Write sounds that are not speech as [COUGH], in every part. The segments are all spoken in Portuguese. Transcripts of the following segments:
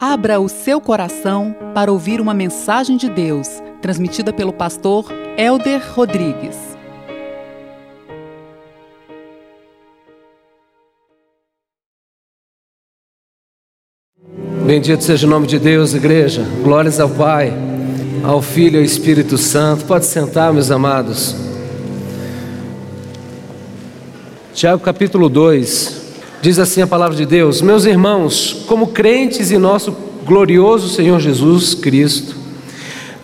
Abra o seu coração para ouvir uma mensagem de Deus, transmitida pelo pastor Elder Rodrigues. Bendito seja o nome de Deus, igreja. Glórias ao Pai, ao Filho e ao Espírito Santo. Pode sentar, meus amados. Tiago capítulo 2. Diz assim a palavra de Deus: Meus irmãos, como crentes em nosso glorioso Senhor Jesus Cristo,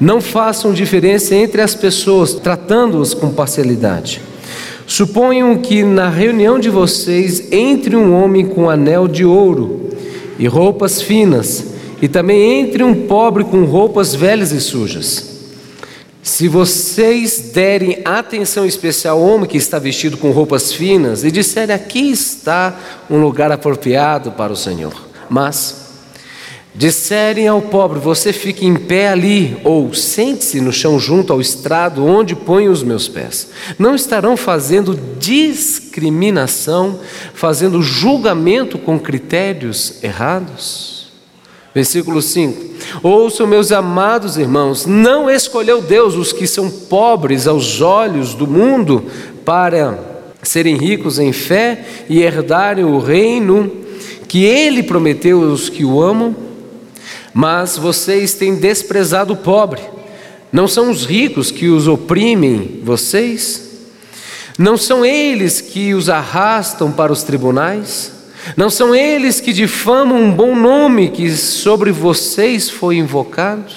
não façam diferença entre as pessoas, tratando-as com parcialidade. Suponham que na reunião de vocês entre um homem com anel de ouro e roupas finas, e também entre um pobre com roupas velhas e sujas. Se vocês derem atenção especial ao homem que está vestido com roupas finas e disserem aqui está um lugar apropriado para o Senhor, mas disserem ao pobre você fique em pé ali ou sente-se no chão junto ao estrado onde ponho os meus pés, não estarão fazendo discriminação, fazendo julgamento com critérios errados? Versículo 5: Ouçam, meus amados irmãos, não escolheu Deus os que são pobres aos olhos do mundo para serem ricos em fé e herdarem o reino que ele prometeu aos que o amam, mas vocês têm desprezado o pobre. Não são os ricos que os oprimem vocês? Não são eles que os arrastam para os tribunais? Não são eles que difamam um bom nome que sobre vocês foi invocado?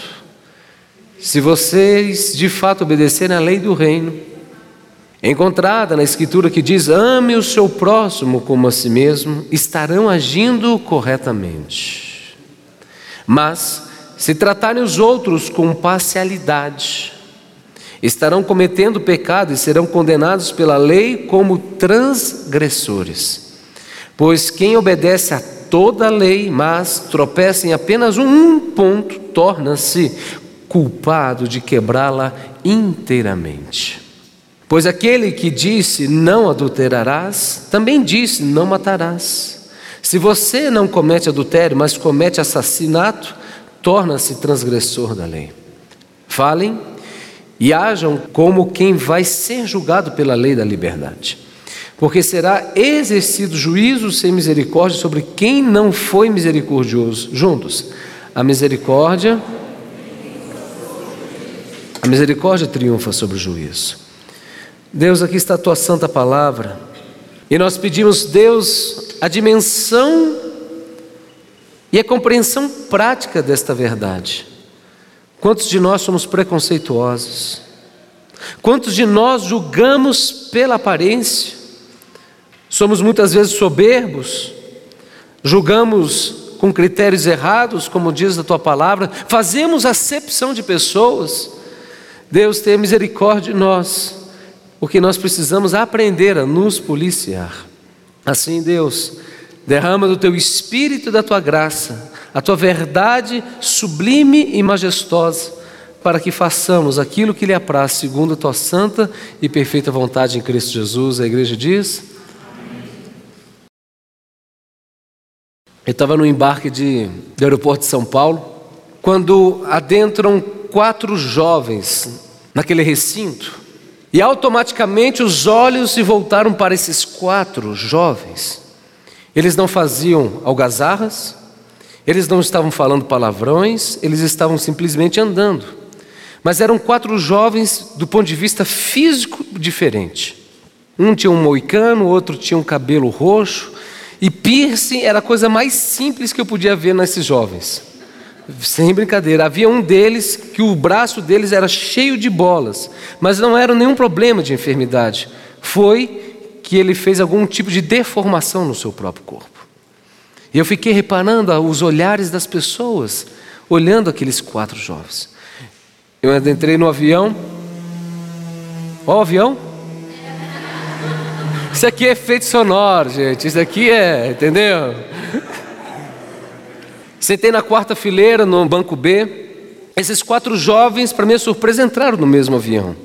Se vocês de fato obedecerem à lei do reino, encontrada na Escritura que diz: ame o seu próximo como a si mesmo, estarão agindo corretamente. Mas, se tratarem os outros com parcialidade, estarão cometendo pecado e serão condenados pela lei como transgressores. Pois quem obedece a toda a lei, mas tropeça em apenas um ponto, torna-se culpado de quebrá-la inteiramente. Pois aquele que disse não adulterarás, também disse não matarás. Se você não comete adultério, mas comete assassinato, torna-se transgressor da lei. Falem e hajam como quem vai ser julgado pela lei da liberdade porque será exercido juízo sem misericórdia sobre quem não foi misericordioso. Juntos, a misericórdia, a misericórdia triunfa sobre o juízo. Deus, aqui está a tua santa palavra, e nós pedimos, Deus, a dimensão e a compreensão prática desta verdade. Quantos de nós somos preconceituosos? Quantos de nós julgamos pela aparência? Somos muitas vezes soberbos, julgamos com critérios errados, como diz a tua palavra, fazemos acepção de pessoas. Deus tenha misericórdia de nós, porque nós precisamos aprender a nos policiar. Assim, Deus, derrama do teu espírito e da tua graça, a tua verdade sublime e majestosa, para que façamos aquilo que lhe apraz, segundo a tua santa e perfeita vontade em Cristo Jesus. A igreja diz: Eu estava no embarque de, do aeroporto de São Paulo, quando adentram quatro jovens naquele recinto, e automaticamente os olhos se voltaram para esses quatro jovens. Eles não faziam algazarras, eles não estavam falando palavrões, eles estavam simplesmente andando. Mas eram quatro jovens do ponto de vista físico diferente. Um tinha um moicano, outro tinha um cabelo roxo, e piercing era a coisa mais simples que eu podia ver nesses jovens. Sem brincadeira, havia um deles que o braço deles era cheio de bolas, mas não era nenhum problema de enfermidade. Foi que ele fez algum tipo de deformação no seu próprio corpo. E eu fiquei reparando os olhares das pessoas, olhando aqueles quatro jovens. Eu entrei no avião. Ó, o avião. Isso aqui é efeito sonoro, gente. Isso aqui é, entendeu? Sentei na quarta fileira no banco B. Esses quatro jovens, para minha surpresa, entraram no mesmo avião.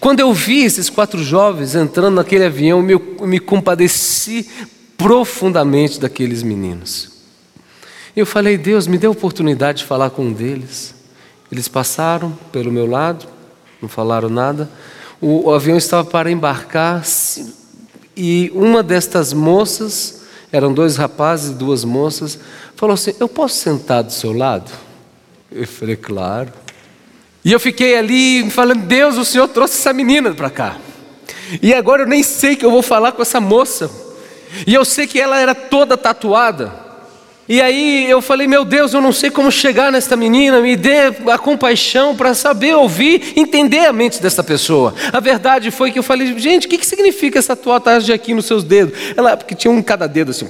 Quando eu vi esses quatro jovens entrando naquele avião, eu me compadeci profundamente daqueles meninos. Eu falei, Deus, me dê a oportunidade de falar com um deles. Eles passaram pelo meu lado, não falaram nada. O, o avião estava para embarcar e uma destas moças, eram dois rapazes e duas moças, falou assim: Eu posso sentar do seu lado? Eu falei, claro. E eu fiquei ali falando: Deus, o Senhor trouxe essa menina para cá. E agora eu nem sei que eu vou falar com essa moça. E eu sei que ela era toda tatuada. E aí eu falei, meu Deus, eu não sei como chegar nesta menina, me dê a compaixão para saber ouvir, entender a mente dessa pessoa. A verdade foi que eu falei, gente, o que, que significa essa tatuagem aqui nos seus dedos? Ela, porque tinha um em cada dedo assim,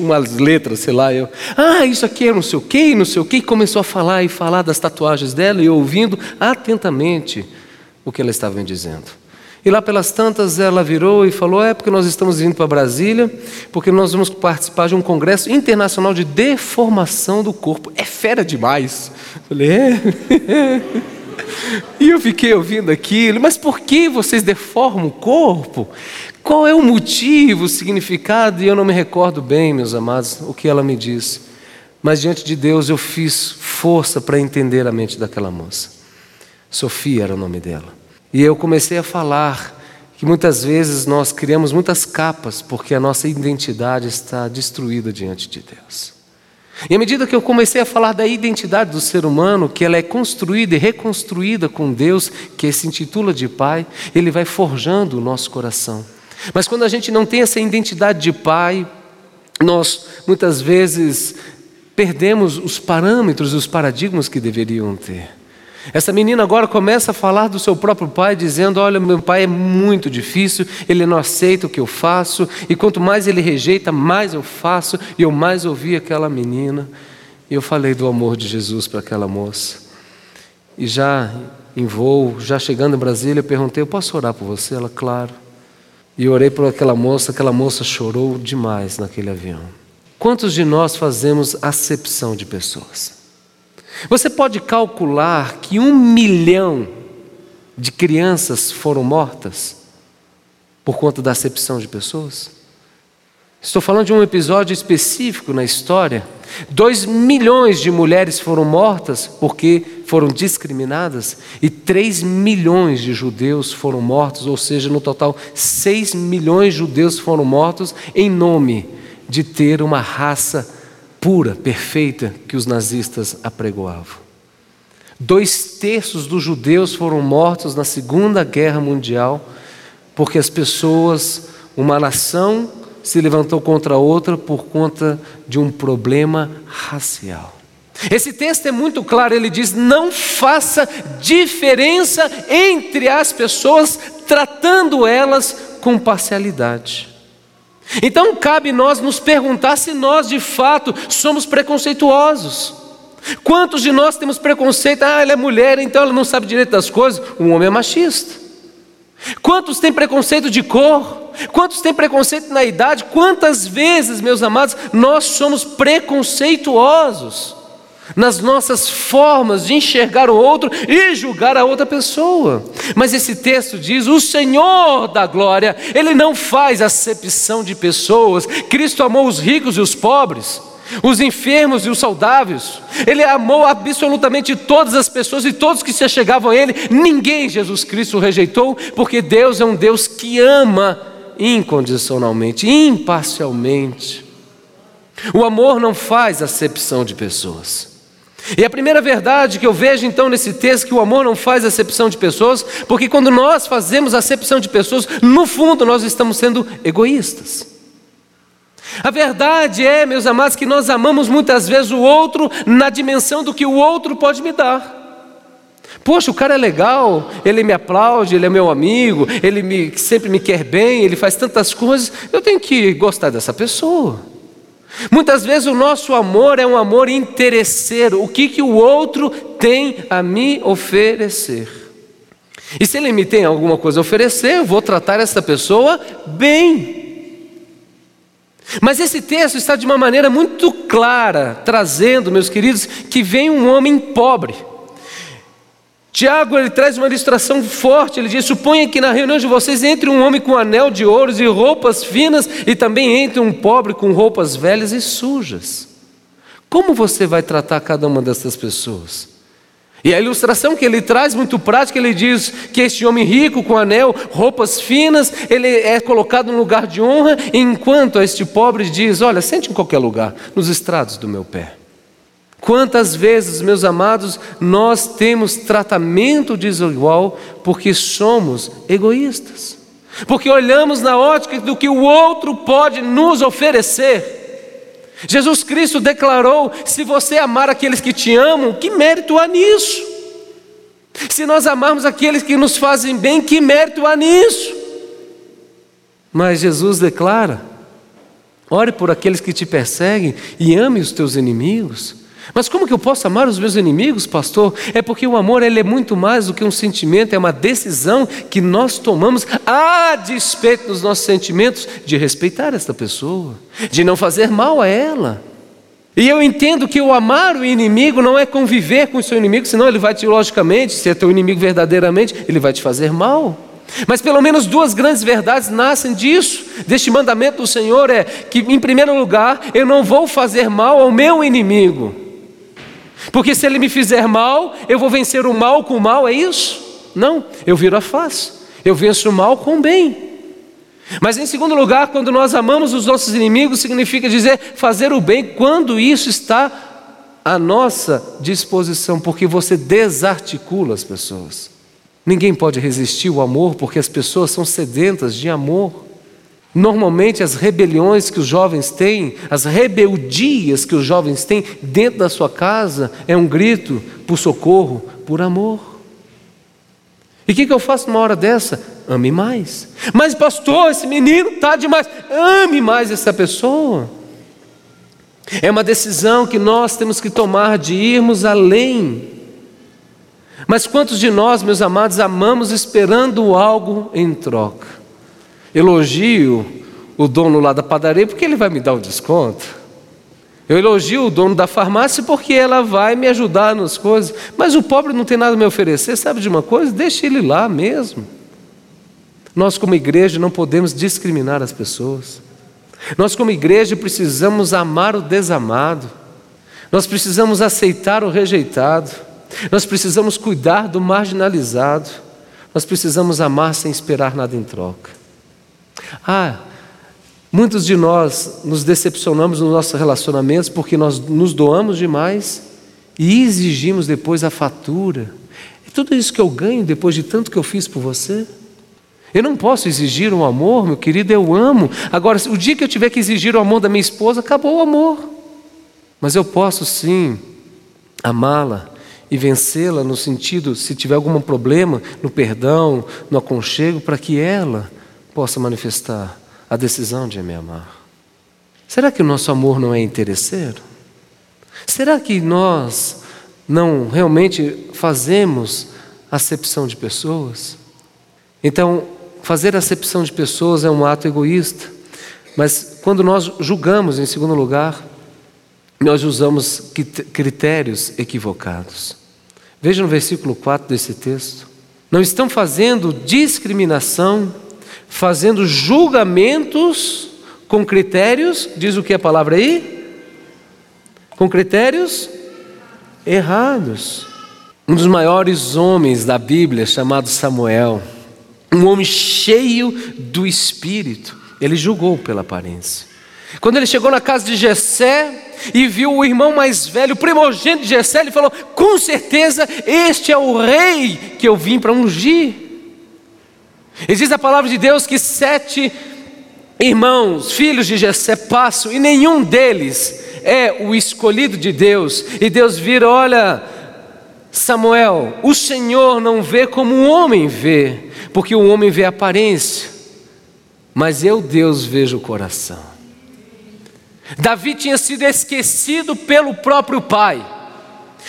umas letras, sei lá. Eu, ah, isso aqui é não sei o que, não sei o que. Começou a falar e falar das tatuagens dela e ouvindo atentamente o que ela estava me dizendo. E lá pelas tantas ela virou e falou: É porque nós estamos vindo para Brasília, porque nós vamos participar de um congresso internacional de deformação do corpo. É fera demais. falei: É. [LAUGHS] e eu fiquei ouvindo aquilo, mas por que vocês deformam o corpo? Qual é o motivo, o significado? E eu não me recordo bem, meus amados, o que ela me disse. Mas diante de Deus eu fiz força para entender a mente daquela moça. Sofia era o nome dela. E eu comecei a falar que muitas vezes nós criamos muitas capas porque a nossa identidade está destruída diante de Deus. E à medida que eu comecei a falar da identidade do ser humano, que ela é construída e reconstruída com Deus, que se intitula de Pai, Ele vai forjando o nosso coração. Mas quando a gente não tem essa identidade de Pai, nós muitas vezes perdemos os parâmetros e os paradigmas que deveriam ter. Essa menina agora começa a falar do seu próprio pai, dizendo: Olha, meu pai é muito difícil, ele não aceita o que eu faço, e quanto mais ele rejeita, mais eu faço. E eu mais ouvi aquela menina, e eu falei do amor de Jesus para aquela moça. E já em voo, já chegando em Brasília, eu perguntei: Eu posso orar por você? Ela, claro. E orei por aquela moça, aquela moça chorou demais naquele avião. Quantos de nós fazemos acepção de pessoas? Você pode calcular que um milhão de crianças foram mortas por conta da acepção de pessoas? Estou falando de um episódio específico na história. Dois milhões de mulheres foram mortas porque foram discriminadas, e três milhões de judeus foram mortos, ou seja, no total, seis milhões de judeus foram mortos em nome de ter uma raça pura, perfeita que os nazistas apregoavam. Dois terços dos judeus foram mortos na Segunda Guerra Mundial porque as pessoas, uma nação se levantou contra outra por conta de um problema racial. Esse texto é muito claro, ele diz: não faça diferença entre as pessoas, tratando elas com parcialidade. Então cabe nós nos perguntar se nós de fato somos preconceituosos. Quantos de nós temos preconceito? Ah, ela é mulher, então ela não sabe direito das coisas. Um homem é machista. Quantos têm preconceito de cor? Quantos têm preconceito na idade? Quantas vezes, meus amados, nós somos preconceituosos? Nas nossas formas de enxergar o outro e julgar a outra pessoa. Mas esse texto diz: o Senhor da glória, Ele não faz acepção de pessoas. Cristo amou os ricos e os pobres, os enfermos e os saudáveis. Ele amou absolutamente todas as pessoas e todos que se achegavam a Ele. Ninguém Jesus Cristo rejeitou, porque Deus é um Deus que ama incondicionalmente, imparcialmente. O amor não faz acepção de pessoas. E a primeira verdade que eu vejo então nesse texto que o amor não faz acepção de pessoas, porque quando nós fazemos acepção de pessoas, no fundo nós estamos sendo egoístas. A verdade é, meus amados, que nós amamos muitas vezes o outro na dimensão do que o outro pode me dar. Poxa, o cara é legal, ele me aplaude, ele é meu amigo, ele me, sempre me quer bem, ele faz tantas coisas, eu tenho que gostar dessa pessoa. Muitas vezes o nosso amor é um amor interesseiro, o que, que o outro tem a me oferecer. E se ele me tem alguma coisa a oferecer, eu vou tratar essa pessoa bem. Mas esse texto está de uma maneira muito clara, trazendo, meus queridos, que vem um homem pobre. Tiago ele traz uma ilustração forte. Ele diz: suponha que na reunião de vocês entre um homem com anel de ouros e roupas finas, e também entre um pobre com roupas velhas e sujas. Como você vai tratar cada uma dessas pessoas? E a ilustração que ele traz, muito prática, ele diz que este homem rico, com anel, roupas finas, ele é colocado no lugar de honra, enquanto este pobre diz: Olha, sente em qualquer lugar, nos estrados do meu pé. Quantas vezes, meus amados, nós temos tratamento desigual porque somos egoístas, porque olhamos na ótica do que o outro pode nos oferecer. Jesus Cristo declarou: se você amar aqueles que te amam, que mérito há nisso? Se nós amarmos aqueles que nos fazem bem, que mérito há nisso? Mas Jesus declara: ore por aqueles que te perseguem e ame os teus inimigos. Mas como que eu posso amar os meus inimigos, pastor? É porque o amor ele é muito mais do que um sentimento, é uma decisão que nós tomamos a despeito dos nossos sentimentos de respeitar esta pessoa, de não fazer mal a ela. E eu entendo que o amar o inimigo não é conviver com o seu inimigo, senão ele vai te, logicamente, se é teu inimigo verdadeiramente, ele vai te fazer mal. Mas pelo menos duas grandes verdades nascem disso, deste mandamento do Senhor: é que, em primeiro lugar, eu não vou fazer mal ao meu inimigo. Porque se ele me fizer mal, eu vou vencer o mal com o mal, é isso? Não, eu viro a face, eu venço o mal com o bem. Mas em segundo lugar, quando nós amamos os nossos inimigos, significa dizer fazer o bem quando isso está à nossa disposição, porque você desarticula as pessoas. Ninguém pode resistir ao amor, porque as pessoas são sedentas de amor. Normalmente, as rebeliões que os jovens têm, as rebeldias que os jovens têm dentro da sua casa, é um grito por socorro, por amor. E o que, que eu faço numa hora dessa? Ame mais. Mas, pastor, esse menino está demais. Ame mais essa pessoa. É uma decisão que nós temos que tomar de irmos além. Mas quantos de nós, meus amados, amamos esperando algo em troca? Elogio o dono lá da padaria porque ele vai me dar um desconto. Eu elogio o dono da farmácia porque ela vai me ajudar nas coisas. Mas o pobre não tem nada a me oferecer, sabe de uma coisa? Deixe ele lá mesmo. Nós, como igreja, não podemos discriminar as pessoas. Nós, como igreja, precisamos amar o desamado. Nós precisamos aceitar o rejeitado. Nós precisamos cuidar do marginalizado. Nós precisamos amar sem esperar nada em troca. Ah, muitos de nós nos decepcionamos nos nossos relacionamentos porque nós nos doamos demais e exigimos depois a fatura. É tudo isso que eu ganho depois de tanto que eu fiz por você? Eu não posso exigir um amor, meu querido, eu amo. Agora, o dia que eu tiver que exigir o amor da minha esposa, acabou o amor. Mas eu posso sim amá-la e vencê-la no sentido, se tiver algum problema, no perdão, no aconchego, para que ela possa manifestar a decisão de me amar? Será que o nosso amor não é interesseiro? Será que nós não realmente fazemos acepção de pessoas? Então, fazer acepção de pessoas é um ato egoísta, mas quando nós julgamos, em segundo lugar, nós usamos critérios equivocados. Veja no versículo 4 desse texto. Não estão fazendo discriminação fazendo julgamentos com critérios, diz o que a palavra aí? Com critérios errados. Um dos maiores homens da Bíblia, chamado Samuel, um homem cheio do espírito, ele julgou pela aparência. Quando ele chegou na casa de Jessé e viu o irmão mais velho, o primogênito de Jessé, ele falou: "Com certeza este é o rei que eu vim para ungir". E diz a palavra de Deus que sete irmãos, filhos de Jessé, passam e nenhum deles é o escolhido de Deus. E Deus vira: olha, Samuel, o Senhor não vê como o homem vê, porque o homem vê a aparência, mas eu, Deus, vejo o coração. Davi tinha sido esquecido pelo próprio pai.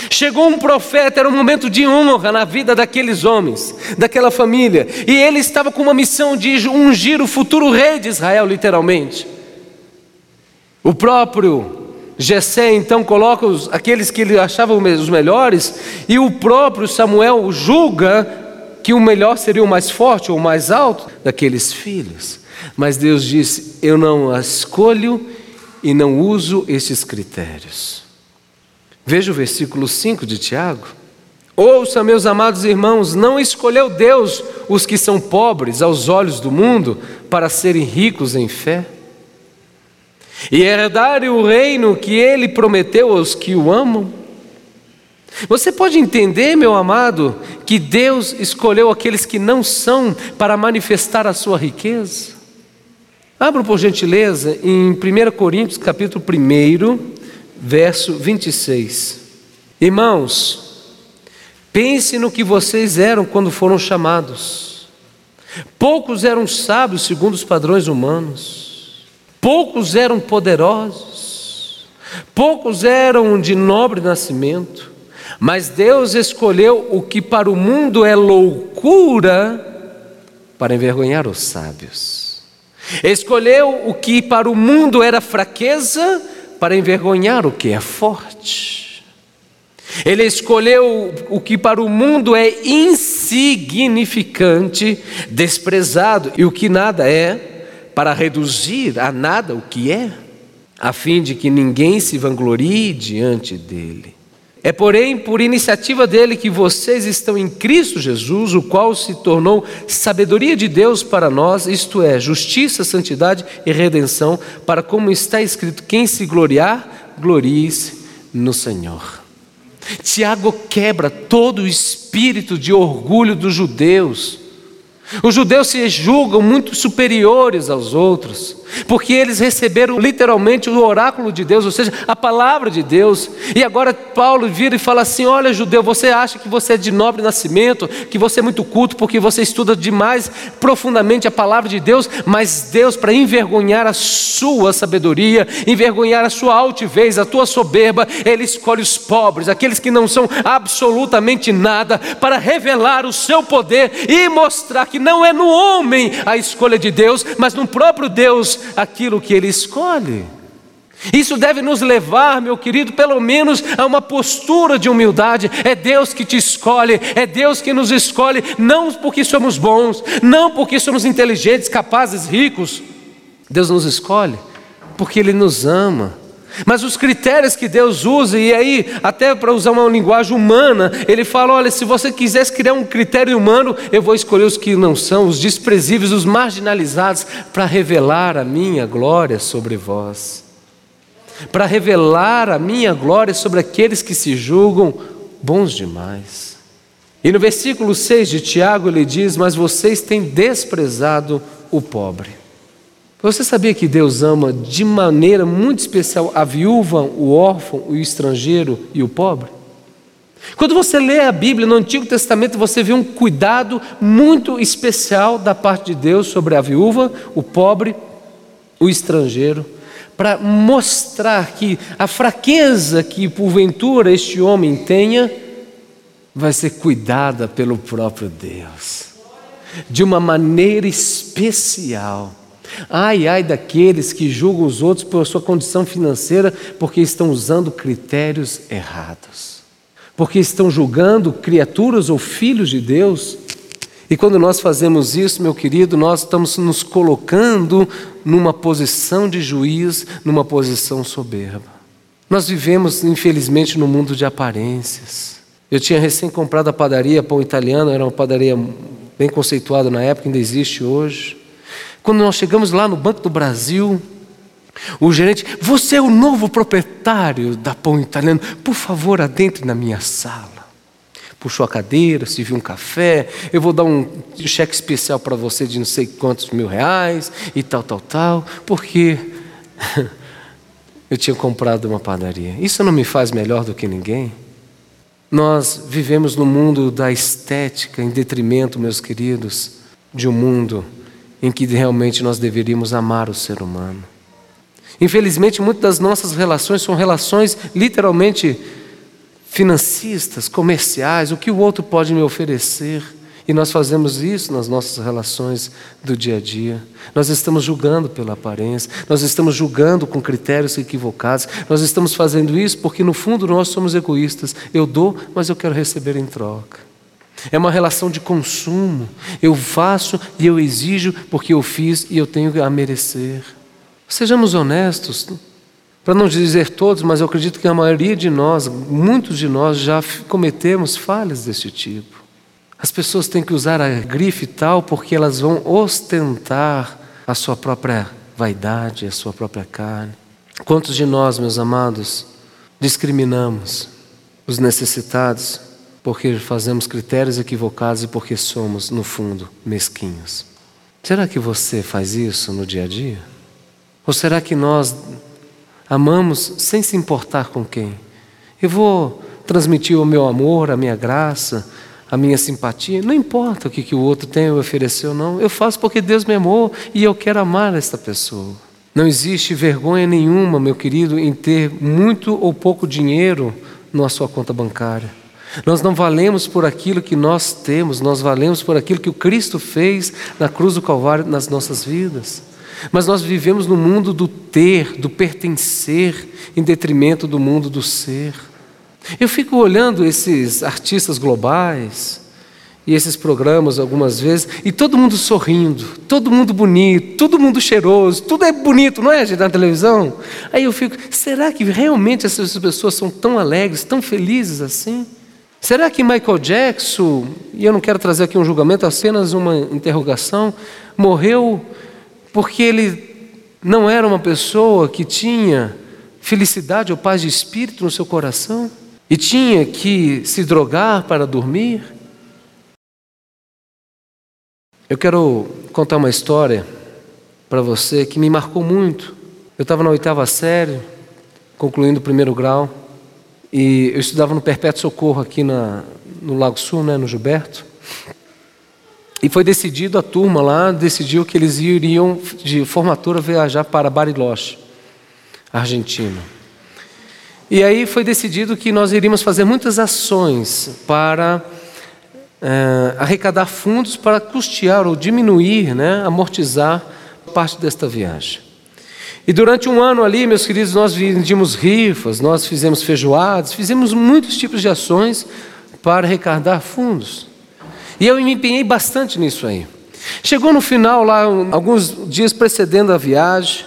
Chegou um profeta, era um momento de honra na vida daqueles homens, daquela família, e ele estava com uma missão de ungir o futuro rei de Israel, literalmente. O próprio Jessé então coloca os, aqueles que ele achava os melhores, e o próprio Samuel julga que o melhor seria o mais forte ou o mais alto daqueles filhos. Mas Deus disse: Eu não escolho e não uso esses critérios. Veja o versículo 5 de Tiago. Ouça, meus amados irmãos, não escolheu Deus os que são pobres aos olhos do mundo para serem ricos em fé e herdarem o reino que ele prometeu aos que o amam. Você pode entender, meu amado, que Deus escolheu aqueles que não são para manifestar a sua riqueza? Abra por gentileza em 1 Coríntios capítulo 1, verso 26. Irmãos, pense no que vocês eram quando foram chamados. Poucos eram sábios segundo os padrões humanos. Poucos eram poderosos. Poucos eram de nobre nascimento. Mas Deus escolheu o que para o mundo é loucura para envergonhar os sábios. Escolheu o que para o mundo era fraqueza para envergonhar o que é forte. Ele escolheu o que para o mundo é insignificante, desprezado, e o que nada é, para reduzir a nada o que é, a fim de que ninguém se vanglorie diante dele. É, porém, por iniciativa dele que vocês estão em Cristo Jesus, o qual se tornou sabedoria de Deus para nós, isto é, justiça, santidade e redenção, para como está escrito: quem se gloriar, glorie-se no Senhor. Tiago quebra todo o espírito de orgulho dos judeus os judeus se julgam muito superiores aos outros, porque eles receberam literalmente o oráculo de Deus, ou seja, a palavra de Deus. E agora Paulo vira e fala assim: Olha, judeu, você acha que você é de nobre nascimento, que você é muito culto porque você estuda demais profundamente a palavra de Deus, mas Deus, para envergonhar a sua sabedoria, envergonhar a sua altivez, a tua soberba, Ele escolhe os pobres, aqueles que não são absolutamente nada, para revelar o seu poder e mostrar que não é no homem a escolha de Deus, mas no próprio Deus aquilo que ele escolhe. Isso deve nos levar, meu querido, pelo menos a uma postura de humildade. É Deus que te escolhe, é Deus que nos escolhe, não porque somos bons, não porque somos inteligentes, capazes, ricos. Deus nos escolhe porque Ele nos ama. Mas os critérios que Deus usa, e aí, até para usar uma linguagem humana, Ele fala: olha, se você quisesse criar um critério humano, eu vou escolher os que não são, os desprezíveis, os marginalizados, para revelar a minha glória sobre vós. Para revelar a minha glória sobre aqueles que se julgam bons demais. E no versículo 6 de Tiago ele diz: Mas vocês têm desprezado o pobre. Você sabia que Deus ama de maneira muito especial a viúva, o órfão, o estrangeiro e o pobre? Quando você lê a Bíblia no Antigo Testamento, você vê um cuidado muito especial da parte de Deus sobre a viúva, o pobre, o estrangeiro, para mostrar que a fraqueza que porventura este homem tenha vai ser cuidada pelo próprio Deus, de uma maneira especial. Ai, ai daqueles que julgam os outros por sua condição financeira porque estão usando critérios errados. Porque estão julgando criaturas ou filhos de Deus. E quando nós fazemos isso, meu querido, nós estamos nos colocando numa posição de juiz, numa posição soberba. Nós vivemos, infelizmente, no mundo de aparências. Eu tinha recém comprado a padaria Pão Italiano, era uma padaria bem conceituada na época, ainda existe hoje. Quando nós chegamos lá no Banco do Brasil, o gerente, você é o novo proprietário da Pão Italiano, por favor, adentre na minha sala. Puxou a cadeira, serviu um café, eu vou dar um cheque especial para você de não sei quantos mil reais e tal, tal, tal, porque [LAUGHS] eu tinha comprado uma padaria. Isso não me faz melhor do que ninguém? Nós vivemos no mundo da estética em detrimento, meus queridos, de um mundo em que realmente nós deveríamos amar o ser humano. Infelizmente, muitas das nossas relações são relações literalmente financistas, comerciais, o que o outro pode me oferecer. E nós fazemos isso nas nossas relações do dia a dia. Nós estamos julgando pela aparência, nós estamos julgando com critérios equivocados, nós estamos fazendo isso porque no fundo nós somos egoístas. Eu dou, mas eu quero receber em troca. É uma relação de consumo. Eu faço e eu exijo porque eu fiz e eu tenho a merecer. Sejamos honestos. Para não dizer todos, mas eu acredito que a maioria de nós, muitos de nós, já cometemos falhas desse tipo. As pessoas têm que usar a grife tal porque elas vão ostentar a sua própria vaidade, a sua própria carne. Quantos de nós, meus amados, discriminamos os necessitados porque fazemos critérios equivocados e porque somos, no fundo, mesquinhos? Será que você faz isso no dia a dia? Ou será que nós amamos sem se importar com quem? Eu vou transmitir o meu amor, a minha graça, a minha simpatia, não importa o que, que o outro tem a oferecer ou não, eu faço porque Deus me amou e eu quero amar esta pessoa. Não existe vergonha nenhuma, meu querido, em ter muito ou pouco dinheiro na sua conta bancária. Nós não valemos por aquilo que nós temos, nós valemos por aquilo que o Cristo fez na cruz do Calvário nas nossas vidas. Mas nós vivemos no mundo do ter, do pertencer, em detrimento do mundo do ser. Eu fico olhando esses artistas globais e esses programas algumas vezes, e todo mundo sorrindo, todo mundo bonito, todo mundo cheiroso, tudo é bonito, não é, gente, na televisão? Aí eu fico, será que realmente essas pessoas são tão alegres, tão felizes assim? Será que Michael Jackson, e eu não quero trazer aqui um julgamento, apenas uma interrogação, morreu porque ele não era uma pessoa que tinha felicidade ou paz de espírito no seu coração? e tinha que se drogar para dormir. Eu quero contar uma história para você que me marcou muito. Eu estava na oitava série, concluindo o primeiro grau, e eu estudava no Perpétuo Socorro aqui na, no Lago Sul, né, no Gilberto. E foi decidido, a turma lá decidiu que eles iriam de formatura viajar para Bariloche, Argentina. E aí foi decidido que nós iríamos fazer muitas ações para é, arrecadar fundos para custear ou diminuir, né, amortizar parte desta viagem. E durante um ano ali, meus queridos, nós vendíamos rifas, nós fizemos feijoadas, fizemos muitos tipos de ações para arrecadar fundos. E eu me empenhei bastante nisso aí. Chegou no final, lá, alguns dias precedendo a viagem,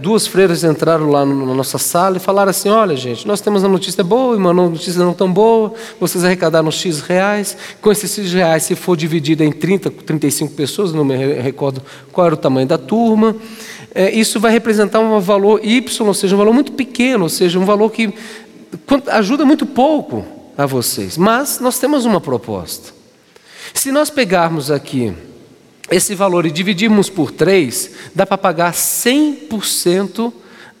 Duas freiras entraram lá na nossa sala e falaram assim: Olha, gente, nós temos uma notícia boa e uma notícia não tão boa. Vocês arrecadaram X reais. Com esses X reais, se for dividido em 30, 35 pessoas, não me recordo qual era o tamanho da turma, é, isso vai representar um valor Y, ou seja, um valor muito pequeno, ou seja, um valor que ajuda muito pouco a vocês. Mas nós temos uma proposta. Se nós pegarmos aqui esse valor e dividirmos por três, dá para pagar 100%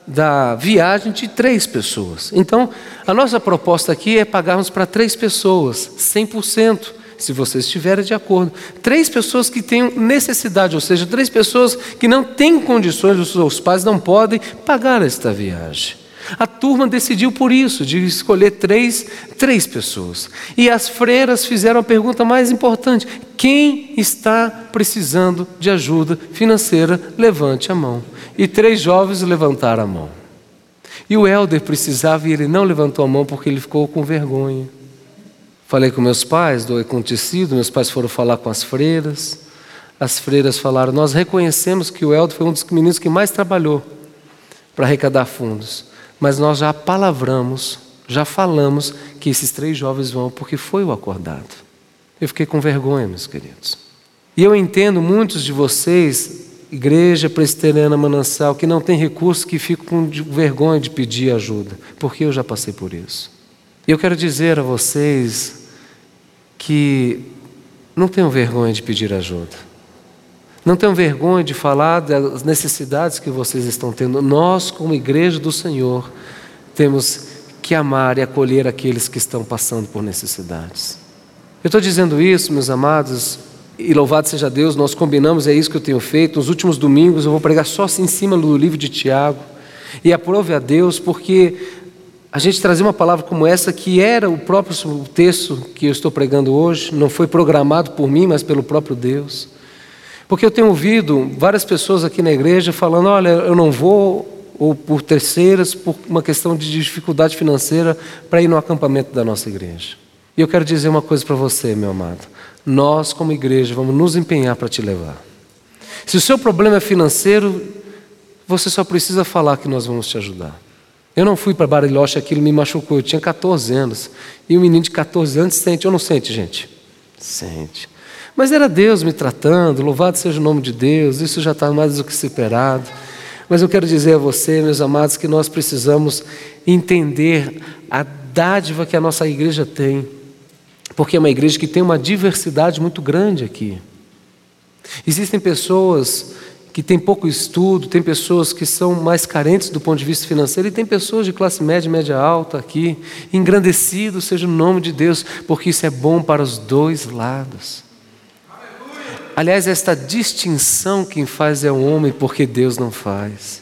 da viagem de três pessoas. Então, a nossa proposta aqui é pagarmos para três pessoas, 100%, se vocês estiverem de acordo. Três pessoas que têm necessidade, ou seja, três pessoas que não têm condições, os seus pais não podem pagar esta viagem. A turma decidiu por isso, de escolher três, três pessoas. E as freiras fizeram a pergunta mais importante: quem está precisando de ajuda financeira? Levante a mão. E três jovens levantaram a mão. E o Helder precisava e ele não levantou a mão porque ele ficou com vergonha. Falei com meus pais do acontecido, meus pais foram falar com as freiras. As freiras falaram: Nós reconhecemos que o Helder foi um dos meninos que mais trabalhou para arrecadar fundos mas nós já palavramos, já falamos que esses três jovens vão porque foi o acordado. Eu fiquei com vergonha, meus queridos. E eu entendo muitos de vocês, igreja presbiteriana manancial, que não tem recursos, que ficam com vergonha de pedir ajuda, porque eu já passei por isso. E eu quero dizer a vocês que não tenham vergonha de pedir ajuda. Não tenham vergonha de falar das necessidades que vocês estão tendo. Nós, como igreja do Senhor, temos que amar e acolher aqueles que estão passando por necessidades. Eu estou dizendo isso, meus amados, e louvado seja Deus, nós combinamos, é isso que eu tenho feito. Nos últimos domingos eu vou pregar só assim em cima do livro de Tiago. E aprove a Deus, porque a gente trazer uma palavra como essa, que era o próprio texto que eu estou pregando hoje, não foi programado por mim, mas pelo próprio Deus. Porque eu tenho ouvido várias pessoas aqui na igreja falando: olha, eu não vou, ou por terceiras, por uma questão de dificuldade financeira, para ir no acampamento da nossa igreja. E eu quero dizer uma coisa para você, meu amado. Nós, como igreja, vamos nos empenhar para te levar. Se o seu problema é financeiro, você só precisa falar que nós vamos te ajudar. Eu não fui para Bariloche, aquilo me machucou. Eu tinha 14 anos. E um menino de 14 anos sente ou não sente, gente? Sente. Mas era Deus me tratando, louvado seja o nome de Deus, isso já está mais do que superado. Mas eu quero dizer a você, meus amados, que nós precisamos entender a dádiva que a nossa igreja tem, porque é uma igreja que tem uma diversidade muito grande aqui. Existem pessoas que têm pouco estudo, tem pessoas que são mais carentes do ponto de vista financeiro, e tem pessoas de classe média, média alta aqui. Engrandecido seja o nome de Deus, porque isso é bom para os dois lados. Aliás, esta distinção quem faz é o homem, porque Deus não faz.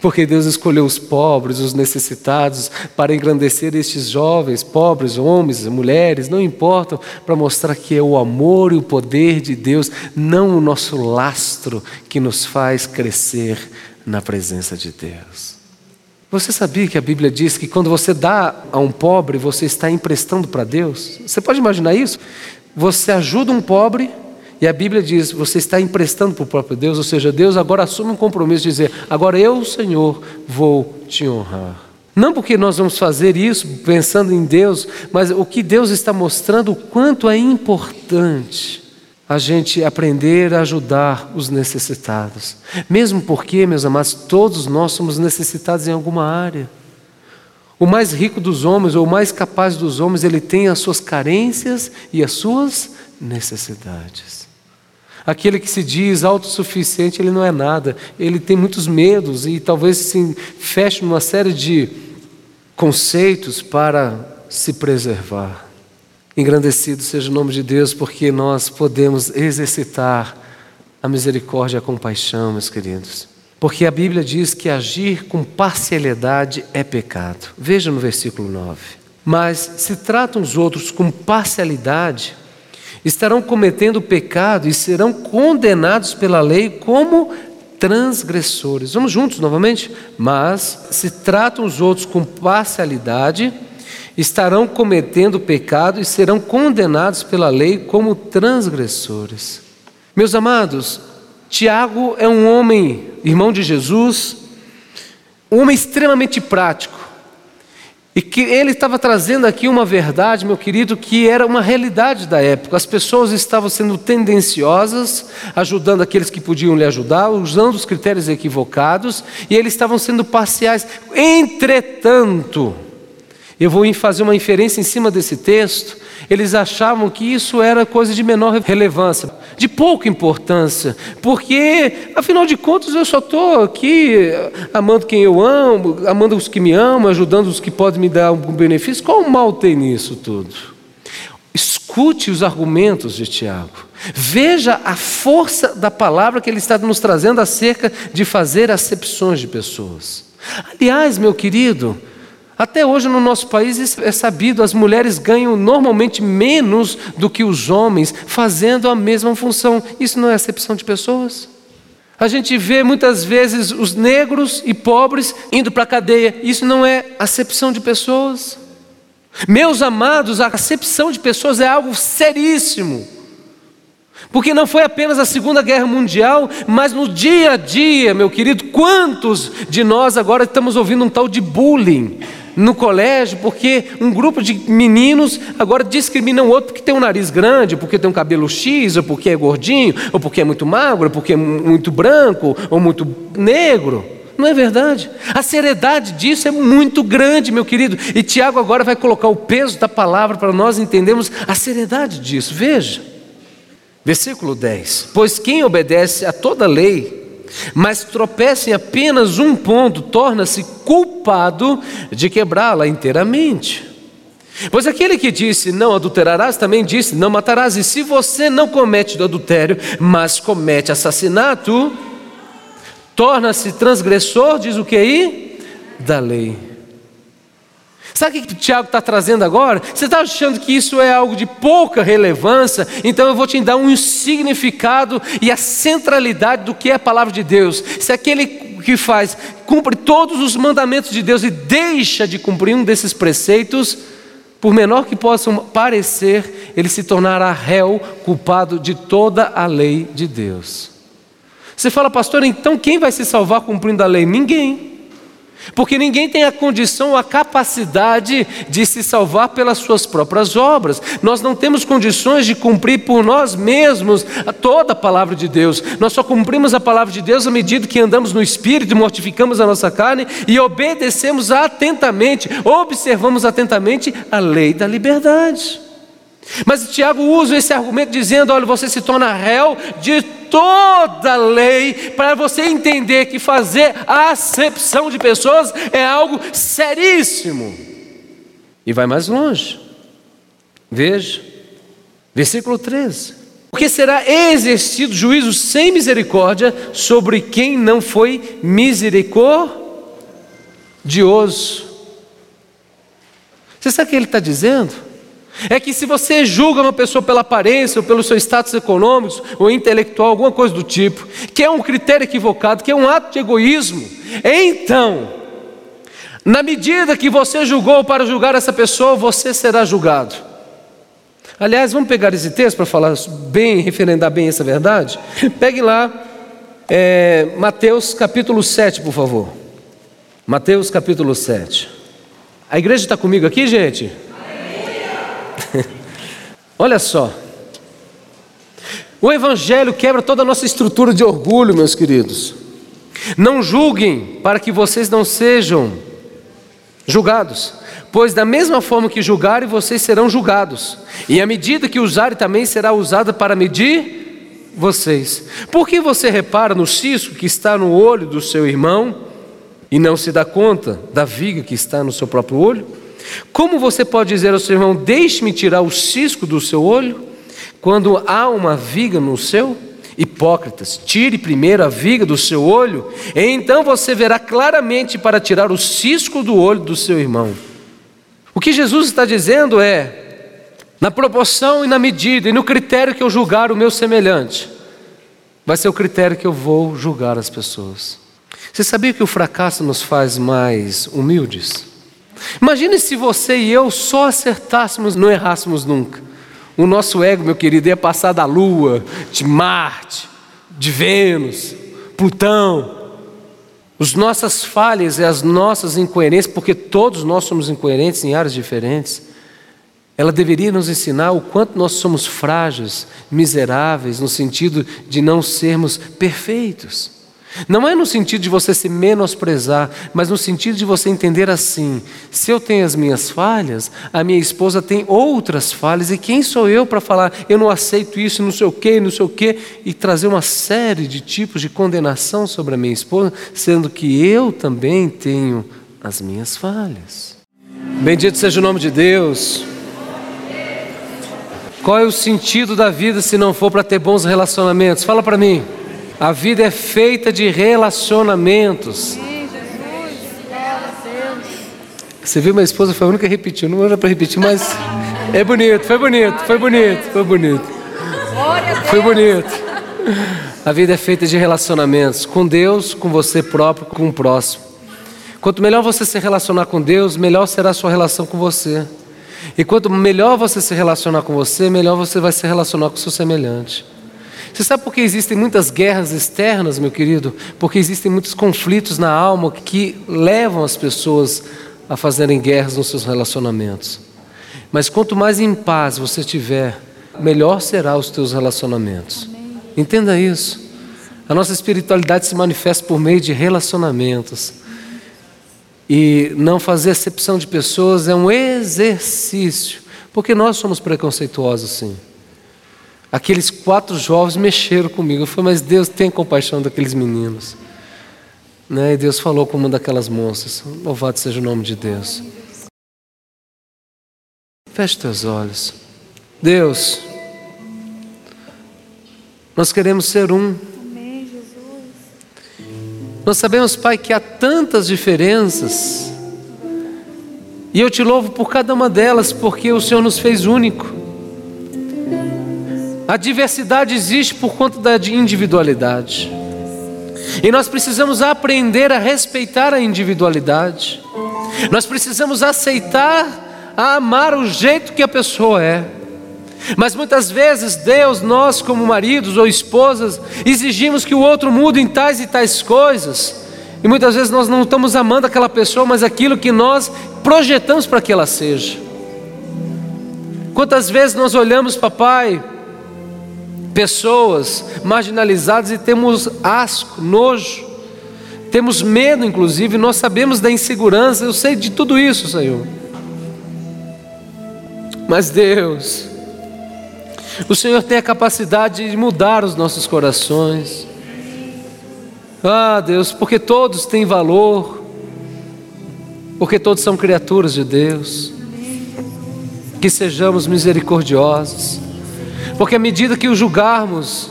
Porque Deus escolheu os pobres, os necessitados, para engrandecer estes jovens, pobres, homens, mulheres, não importam, para mostrar que é o amor e o poder de Deus, não o nosso lastro, que nos faz crescer na presença de Deus. Você sabia que a Bíblia diz que quando você dá a um pobre, você está emprestando para Deus? Você pode imaginar isso? Você ajuda um pobre e a Bíblia diz: você está emprestando para o próprio Deus, ou seja, Deus agora assume um compromisso de dizer: agora eu, Senhor, vou te honrar. Não porque nós vamos fazer isso pensando em Deus, mas o que Deus está mostrando o quanto é importante a gente aprender a ajudar os necessitados. Mesmo porque, meus amados, todos nós somos necessitados em alguma área. O mais rico dos homens, ou o mais capaz dos homens, ele tem as suas carências e as suas necessidades. Aquele que se diz autossuficiente, ele não é nada. Ele tem muitos medos e talvez se feche numa série de conceitos para se preservar. Engrandecido seja o nome de Deus, porque nós podemos exercitar a misericórdia e a compaixão, meus queridos. Porque a Bíblia diz que agir com parcialidade é pecado. Veja no versículo 9. Mas se tratam os outros com parcialidade, estarão cometendo pecado e serão condenados pela lei como transgressores. Vamos juntos novamente? Mas se tratam os outros com parcialidade, estarão cometendo pecado e serão condenados pela lei como transgressores. Meus amados, Tiago é um homem, irmão de Jesus, um homem extremamente prático. E que ele estava trazendo aqui uma verdade, meu querido, que era uma realidade da época. As pessoas estavam sendo tendenciosas, ajudando aqueles que podiam lhe ajudar, usando os critérios equivocados, e eles estavam sendo parciais. Entretanto, eu vou fazer uma inferência em cima desse texto. Eles achavam que isso era coisa de menor relevância, de pouca importância, porque, afinal de contas, eu só estou aqui amando quem eu amo, amando os que me amam, ajudando os que podem me dar algum benefício. Qual mal tem nisso tudo? Escute os argumentos de Tiago. Veja a força da palavra que ele está nos trazendo acerca de fazer acepções de pessoas. Aliás, meu querido, até hoje no nosso país é sabido, as mulheres ganham normalmente menos do que os homens fazendo a mesma função. Isso não é acepção de pessoas? A gente vê muitas vezes os negros e pobres indo para a cadeia. Isso não é acepção de pessoas? Meus amados, a acepção de pessoas é algo seríssimo. Porque não foi apenas a Segunda Guerra Mundial, mas no dia a dia, meu querido, quantos de nós agora estamos ouvindo um tal de bullying no colégio, porque um grupo de meninos agora discrimina o outro porque tem um nariz grande, porque tem um cabelo X, ou porque é gordinho, ou porque é muito magro, ou porque é muito branco, ou muito negro. Não é verdade? A seriedade disso é muito grande, meu querido. E Tiago agora vai colocar o peso da palavra para nós entendermos a seriedade disso. Veja. Versículo 10: Pois quem obedece a toda lei, mas tropeça em apenas um ponto, torna-se culpado de quebrá-la inteiramente. Pois aquele que disse não adulterarás também disse não matarás, e se você não comete do adultério, mas comete assassinato, torna-se transgressor, diz o que aí? Da lei. Sabe o que o Tiago está trazendo agora? Você está achando que isso é algo de pouca relevância? Então eu vou te dar um significado e a centralidade do que é a palavra de Deus. Se aquele que faz cumpre todos os mandamentos de Deus e deixa de cumprir um desses preceitos, por menor que possam parecer, ele se tornará réu, culpado de toda a lei de Deus. Você fala, pastor, então quem vai se salvar cumprindo a lei? Ninguém. Porque ninguém tem a condição ou a capacidade de se salvar pelas suas próprias obras. Nós não temos condições de cumprir por nós mesmos toda a palavra de Deus. Nós só cumprimos a palavra de Deus à medida que andamos no Espírito, mortificamos a nossa carne e obedecemos atentamente, observamos atentamente a lei da liberdade. Mas Tiago usa esse argumento dizendo: olha, você se torna réu de toda a lei, para você entender que fazer acepção de pessoas é algo seríssimo. E vai mais longe. Veja, versículo 13: Porque será exercido juízo sem misericórdia sobre quem não foi misericordioso. Você sabe o que ele está dizendo? É que se você julga uma pessoa pela aparência, ou pelo seu status econômico, ou intelectual, alguma coisa do tipo, que é um critério equivocado, que é um ato de egoísmo, então, na medida que você julgou para julgar essa pessoa, você será julgado. Aliás, vamos pegar esse texto para falar bem, referendar bem essa verdade? Pegue lá, é, Mateus capítulo 7, por favor. Mateus capítulo 7. A igreja está comigo aqui, gente? [LAUGHS] Olha só. O Evangelho quebra toda a nossa estrutura de orgulho, meus queridos. Não julguem para que vocês não sejam julgados, pois da mesma forma que julgarem, vocês serão julgados, e a medida que usarem também será usada para medir vocês. Por que você repara no cisco que está no olho do seu irmão e não se dá conta da viga que está no seu próprio olho? Como você pode dizer ao seu irmão: Deixe-me tirar o cisco do seu olho, quando há uma viga no seu? Hipócritas, tire primeiro a viga do seu olho, e então você verá claramente para tirar o cisco do olho do seu irmão. O que Jesus está dizendo é: na proporção e na medida e no critério que eu julgar o meu semelhante, vai ser o critério que eu vou julgar as pessoas. Você sabia que o fracasso nos faz mais humildes? Imagine se você e eu só acertássemos, não errássemos nunca. O nosso ego, meu querido, ia passar da Lua, de Marte, de Vênus, Plutão. As nossas falhas e as nossas incoerências, porque todos nós somos incoerentes em áreas diferentes, ela deveria nos ensinar o quanto nós somos frágeis, miseráveis, no sentido de não sermos perfeitos. Não é no sentido de você se menosprezar, mas no sentido de você entender assim: se eu tenho as minhas falhas, a minha esposa tem outras falhas, e quem sou eu para falar, eu não aceito isso, não sei o quê, não sei o quê, e trazer uma série de tipos de condenação sobre a minha esposa, sendo que eu também tenho as minhas falhas. Bendito seja o nome de Deus. Qual é o sentido da vida se não for para ter bons relacionamentos? Fala para mim. A vida é feita de relacionamentos. Você viu, minha esposa foi a única que repetiu. Não era para repetir, mas é bonito, foi bonito, foi bonito, foi bonito. Foi bonito. A vida é feita de relacionamentos com Deus, com você próprio, com o próximo. Quanto melhor você se relacionar com Deus, melhor será a sua relação com você. E quanto melhor você se relacionar com você, melhor você vai se relacionar com o seu semelhante. Você sabe por que existem muitas guerras externas, meu querido? Porque existem muitos conflitos na alma que levam as pessoas a fazerem guerras nos seus relacionamentos. Mas quanto mais em paz você tiver, melhor serão os teus relacionamentos. Entenda isso. A nossa espiritualidade se manifesta por meio de relacionamentos. E não fazer acepção de pessoas é um exercício, porque nós somos preconceituosos, sim. Aqueles quatro jovens mexeram comigo. Eu falei, mas Deus tem compaixão daqueles meninos. Né? E Deus falou com uma daquelas moças. Louvado seja o nome de Deus. Feche teus olhos. Deus, nós queremos ser um. Nós sabemos, Pai, que há tantas diferenças. E eu te louvo por cada uma delas, porque o Senhor nos fez único. A diversidade existe por conta da individualidade. E nós precisamos aprender a respeitar a individualidade. Nós precisamos aceitar, a amar o jeito que a pessoa é. Mas muitas vezes, Deus, nós, como maridos ou esposas, exigimos que o outro mude em tais e tais coisas. E muitas vezes nós não estamos amando aquela pessoa, mas aquilo que nós projetamos para que ela seja. Quantas vezes nós olhamos, papai, pessoas marginalizadas e temos asco, nojo, temos medo, inclusive, nós sabemos da insegurança, eu sei de tudo isso, Senhor. Mas Deus, o Senhor tem a capacidade de mudar os nossos corações. Ah, Deus, porque todos têm valor, porque todos são criaturas de Deus. Que sejamos misericordiosos, porque à medida que o julgarmos,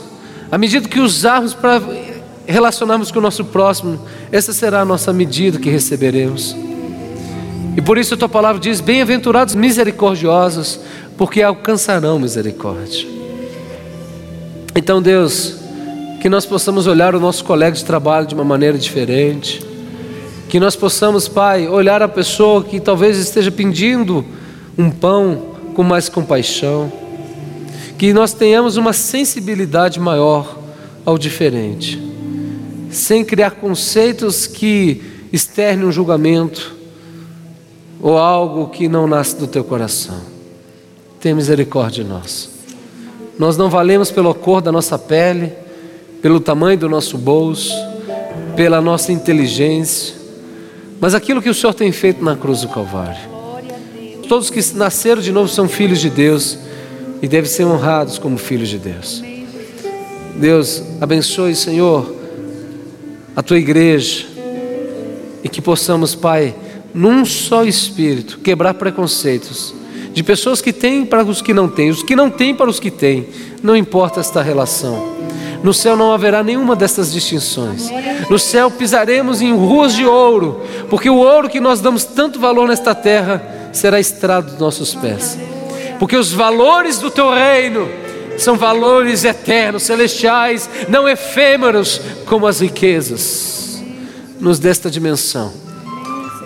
à medida que usarmos para relacionarmos com o nosso próximo, essa será a nossa medida que receberemos. E por isso a tua palavra diz: Bem-aventurados misericordiosos, porque alcançarão misericórdia. Então, Deus, que nós possamos olhar o nosso colega de trabalho de uma maneira diferente, que nós possamos, Pai, olhar a pessoa que talvez esteja pedindo um pão com mais compaixão, que nós tenhamos uma sensibilidade maior ao diferente, sem criar conceitos que externem um julgamento ou algo que não nasce do teu coração. Tenha misericórdia de nós. Nós não valemos pela cor da nossa pele, pelo tamanho do nosso bolso, pela nossa inteligência, mas aquilo que o Senhor tem feito na cruz do Calvário. Todos que nasceram de novo são filhos de Deus e devem ser honrados como filhos de Deus. Deus, abençoe, Senhor, a tua igreja e que possamos, Pai, num só espírito, quebrar preconceitos de pessoas que têm para os que não têm, os que não têm para os que têm, não importa esta relação. No céu não haverá nenhuma dessas distinções. No céu pisaremos em ruas de ouro, porque o ouro que nós damos tanto valor nesta terra será estrado dos nossos pés. Porque os valores do teu reino são valores eternos, celestiais, não efêmeros como as riquezas nos desta dimensão.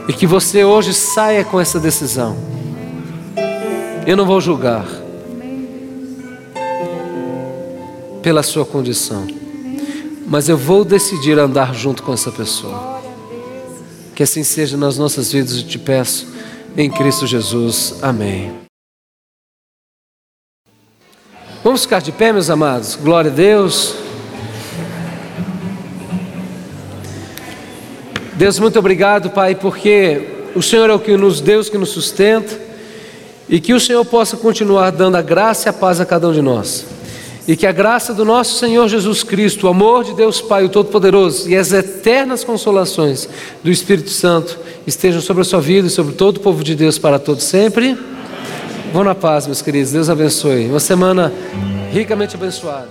E que você hoje saia com essa decisão. Eu não vou julgar pela sua condição, mas eu vou decidir andar junto com essa pessoa. Que assim seja nas nossas vidas, eu te peço, em Cristo Jesus. Amém. Vamos ficar de pé, meus amados. Glória a Deus. Deus, muito obrigado, Pai, porque o Senhor é o que nos Deus que nos sustenta e que o Senhor possa continuar dando a graça e a paz a cada um de nós. E que a graça do nosso Senhor Jesus Cristo, o amor de Deus Pai, o Todo-Poderoso e as eternas consolações do Espírito Santo estejam sobre a sua vida e sobre todo o povo de Deus para todos sempre. Vão na paz, meus queridos. Deus abençoe. Uma semana ricamente abençoada.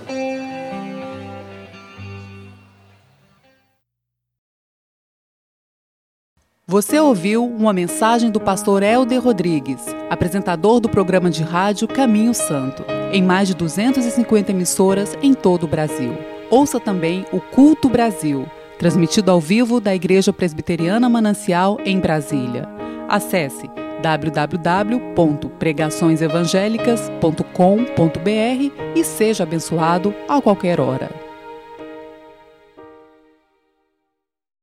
Você ouviu uma mensagem do pastor Helder Rodrigues, apresentador do programa de rádio Caminho Santo, em mais de 250 emissoras em todo o Brasil. Ouça também o Culto Brasil, transmitido ao vivo da Igreja Presbiteriana Manancial em Brasília. Acesse www.pregaçõesevangélicas.com.br e seja abençoado a qualquer hora.